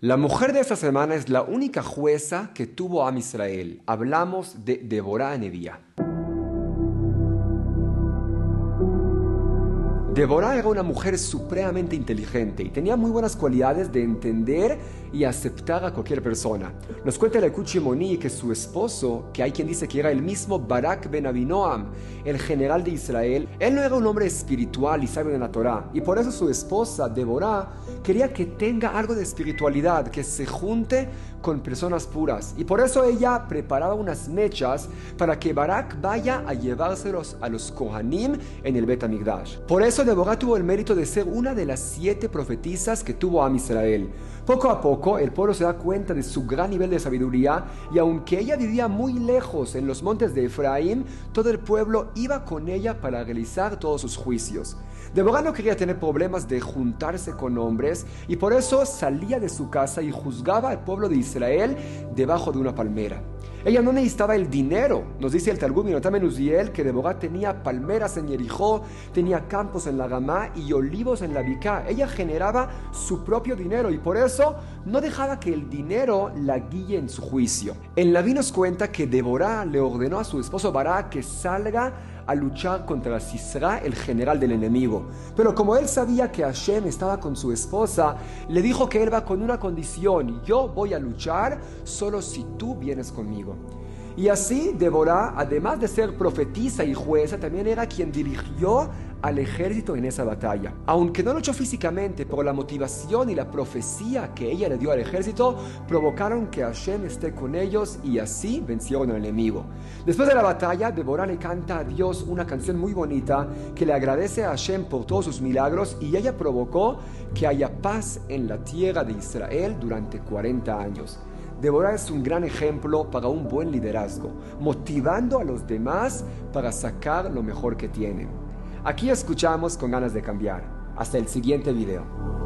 La mujer de esta semana es la única jueza que tuvo a Israel. Hablamos de Deborah Nevía. Deborah era una mujer supremamente inteligente y tenía muy buenas cualidades de entender y aceptar a cualquier persona. Nos cuenta el Moni que su esposo, que hay quien dice que era el mismo Barak ben Abinoam, el general de Israel, él no era un hombre espiritual y sabio de la Torah. Y por eso su esposa, Deborah, quería que tenga algo de espiritualidad, que se junte con personas puras. Y por eso ella preparaba unas mechas para que Barak vaya a llevárselos a los Kohanim en el Bet Amigdash. Por eso Deborah tuvo el mérito de ser una de las siete profetisas que tuvo a Israel. Poco a poco el pueblo se da cuenta de su gran nivel de sabiduría y aunque ella vivía muy lejos en los montes de Efraín, todo el pueblo iba con ella para realizar todos sus juicios. Deborah no quería tener problemas de juntarse con hombres y por eso salía de su casa y juzgaba al pueblo de Israel debajo de una palmera. Ella no necesitaba el dinero. Nos dice el Talmud Minotam Uziel que Deborah tenía palmeras en Jericó, tenía campos en la Gamá y olivos en la Bicá. Ella generaba su propio dinero y por eso no dejaba que el dinero la guíe en su juicio. En la nos cuenta que Deborah le ordenó a su esposo Barak que salga a luchar contra Sisra, el general del enemigo. Pero como él sabía que Hashem estaba con su esposa, le dijo que él va con una condición, yo voy a luchar solo si tú vienes conmigo. Y así Deborah, además de ser profetisa y jueza, también era quien dirigió al ejército en esa batalla. Aunque no luchó físicamente, por la motivación y la profecía que ella le dio al ejército, provocaron que Hashem esté con ellos y así vencieron al enemigo. Después de la batalla, Deborah le canta a Dios una canción muy bonita que le agradece a Hashem por todos sus milagros y ella provocó que haya paz en la tierra de Israel durante 40 años. Deborah es un gran ejemplo para un buen liderazgo, motivando a los demás para sacar lo mejor que tienen. Aquí escuchamos con ganas de cambiar. Hasta el siguiente video.